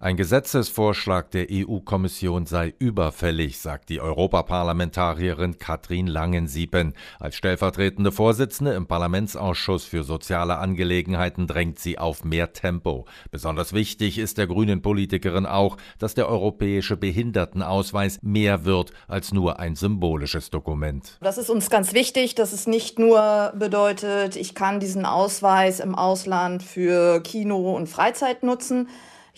Ein Gesetzesvorschlag der EU-Kommission sei überfällig, sagt die Europaparlamentarierin Katrin Langensiepen. Als stellvertretende Vorsitzende im Parlamentsausschuss für soziale Angelegenheiten drängt sie auf mehr Tempo. Besonders wichtig ist der grünen Politikerin auch, dass der europäische Behindertenausweis mehr wird als nur ein symbolisches Dokument. Das ist uns ganz wichtig, dass es nicht nur bedeutet, ich kann diesen Ausweis im Ausland für Kino und Freizeit nutzen,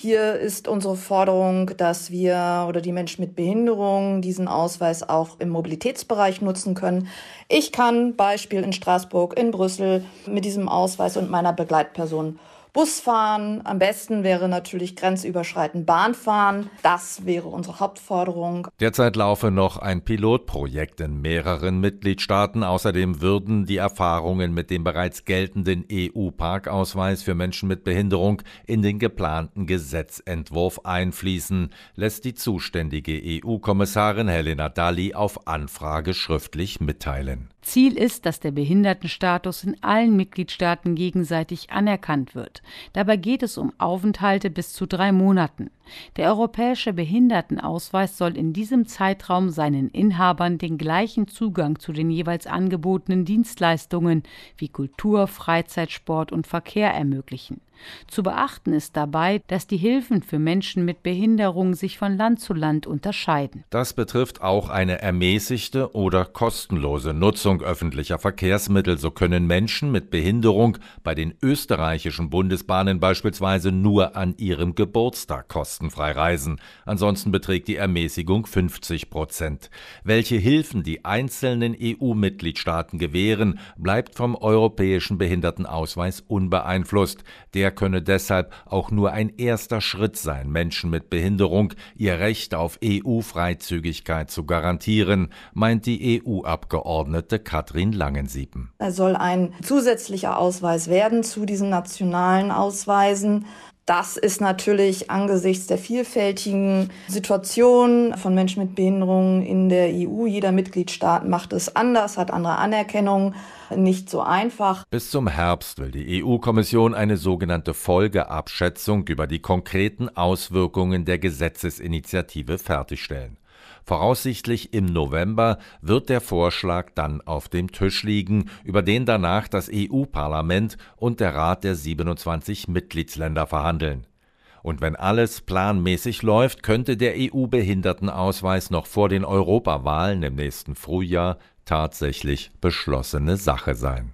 hier ist unsere Forderung, dass wir oder die Menschen mit Behinderung diesen Ausweis auch im Mobilitätsbereich nutzen können. Ich kann Beispiel in Straßburg, in Brüssel mit diesem Ausweis und meiner Begleitperson Bus fahren. Am besten wäre natürlich grenzüberschreitend Bahn fahren. Das wäre unsere Hauptforderung. Derzeit laufe noch ein Pilotprojekt in mehreren Mitgliedstaaten. Außerdem würden die Erfahrungen mit dem bereits geltenden EU-Parkausweis für Menschen mit Behinderung in den geplanten Gesetzentwurf einfließen, lässt die zuständige EU-Kommissarin Helena Dalli auf Anfrage schriftlich mitteilen. Ziel ist, dass der Behindertenstatus in allen Mitgliedstaaten gegenseitig anerkannt wird. Dabei geht es um Aufenthalte bis zu drei Monaten. Der europäische Behindertenausweis soll in diesem Zeitraum seinen Inhabern den gleichen Zugang zu den jeweils angebotenen Dienstleistungen wie Kultur, Freizeit, Sport und Verkehr ermöglichen. Zu beachten ist dabei, dass die Hilfen für Menschen mit Behinderung sich von Land zu Land unterscheiden. Das betrifft auch eine ermäßigte oder kostenlose Nutzung öffentlicher Verkehrsmittel. So können Menschen mit Behinderung bei den österreichischen Bundesbahnen beispielsweise nur an ihrem Geburtstag kosten kostenfrei reisen. Ansonsten beträgt die Ermäßigung 50 Prozent. Welche Hilfen die einzelnen EU-Mitgliedstaaten gewähren, bleibt vom europäischen Behindertenausweis unbeeinflusst. Der könne deshalb auch nur ein erster Schritt sein, Menschen mit Behinderung ihr Recht auf EU-Freizügigkeit zu garantieren, meint die EU-Abgeordnete Katrin Langensiepen. Er soll ein zusätzlicher Ausweis werden zu diesen nationalen Ausweisen. Das ist natürlich angesichts der vielfältigen Situation von Menschen mit Behinderungen in der EU, jeder Mitgliedstaat macht es anders, hat andere Anerkennung, nicht so einfach. Bis zum Herbst will die EU-Kommission eine sogenannte Folgeabschätzung über die konkreten Auswirkungen der Gesetzesinitiative fertigstellen. Voraussichtlich im November wird der Vorschlag dann auf dem Tisch liegen, über den danach das EU-Parlament und der Rat der 27 Mitgliedsländer verhandeln. Und wenn alles planmäßig läuft, könnte der EU-Behindertenausweis noch vor den Europawahlen im nächsten Frühjahr tatsächlich beschlossene Sache sein.